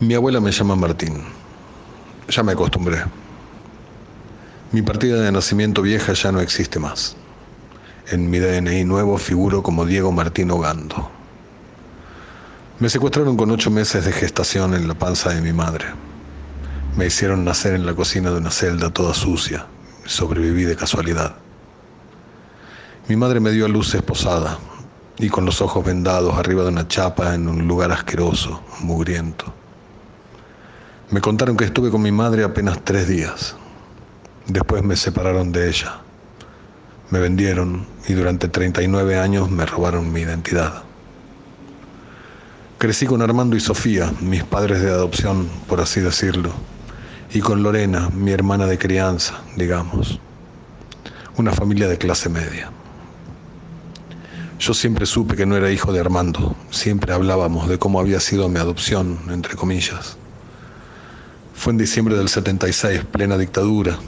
Mi abuela me llama Martín. Ya me acostumbré. Mi partida de nacimiento vieja ya no existe más. En mi DNI nuevo figuro como Diego Martín Ogando. Me secuestraron con ocho meses de gestación en la panza de mi madre. Me hicieron nacer en la cocina de una celda toda sucia. Sobreviví de casualidad. Mi madre me dio a luz esposada y con los ojos vendados arriba de una chapa en un lugar asqueroso, mugriento. Me contaron que estuve con mi madre apenas tres días. Después me separaron de ella. Me vendieron y durante 39 años me robaron mi identidad. Crecí con Armando y Sofía, mis padres de adopción, por así decirlo, y con Lorena, mi hermana de crianza, digamos. Una familia de clase media. Yo siempre supe que no era hijo de Armando, siempre hablábamos de cómo había sido mi adopción, entre comillas. Fue en diciembre del 76, plena dictadura.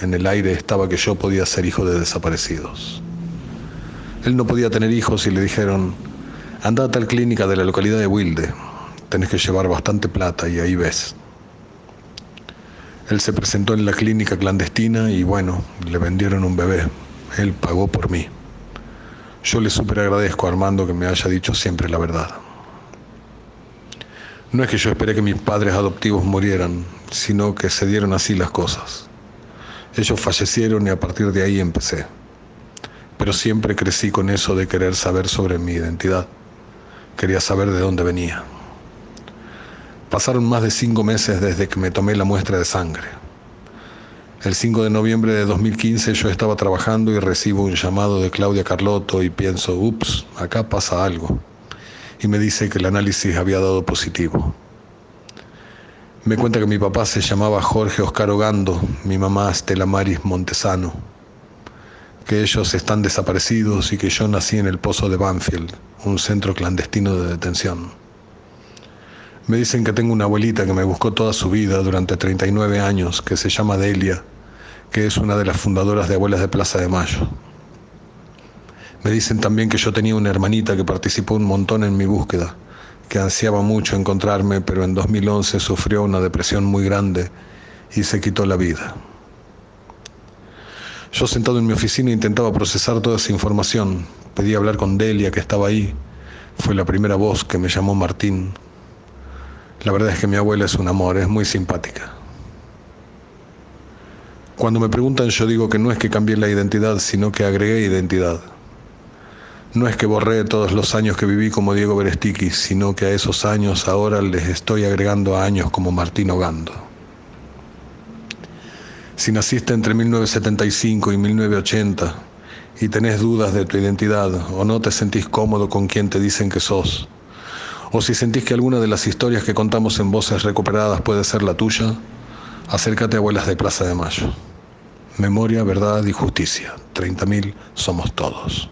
En el aire estaba que yo podía ser hijo de desaparecidos. Él no podía tener hijos y le dijeron, anda a tal clínica de la localidad de Wilde, tenés que llevar bastante plata y ahí ves. Él se presentó en la clínica clandestina y bueno, le vendieron un bebé. Él pagó por mí. Yo le súper agradezco a Armando que me haya dicho siempre la verdad. No es que yo esperé que mis padres adoptivos murieran, sino que se dieron así las cosas. Ellos fallecieron y a partir de ahí empecé. Pero siempre crecí con eso de querer saber sobre mi identidad. Quería saber de dónde venía. Pasaron más de cinco meses desde que me tomé la muestra de sangre. El 5 de noviembre de 2015 yo estaba trabajando y recibo un llamado de Claudia Carlotto y pienso, ups, acá pasa algo y me dice que el análisis había dado positivo. Me cuenta que mi papá se llamaba Jorge Oscar Ogando, mi mamá Estela Maris Montesano, que ellos están desaparecidos y que yo nací en el Pozo de Banfield, un centro clandestino de detención. Me dicen que tengo una abuelita que me buscó toda su vida durante 39 años, que se llama Delia, que es una de las fundadoras de Abuelas de Plaza de Mayo. Me dicen también que yo tenía una hermanita que participó un montón en mi búsqueda, que ansiaba mucho encontrarme, pero en 2011 sufrió una depresión muy grande y se quitó la vida. Yo sentado en mi oficina intentaba procesar toda esa información. Pedí hablar con Delia, que estaba ahí. Fue la primera voz que me llamó Martín. La verdad es que mi abuela es un amor, es muy simpática. Cuando me preguntan yo digo que no es que cambié la identidad, sino que agregué identidad. No es que borré todos los años que viví como Diego Berestiqui, sino que a esos años ahora les estoy agregando años como Martín Ogando. Si naciste entre 1975 y 1980 y tenés dudas de tu identidad o no te sentís cómodo con quien te dicen que sos, o si sentís que alguna de las historias que contamos en voces recuperadas puede ser la tuya, acércate a Abuelas de Plaza de Mayo. Memoria, verdad y justicia. 30.000 somos todos.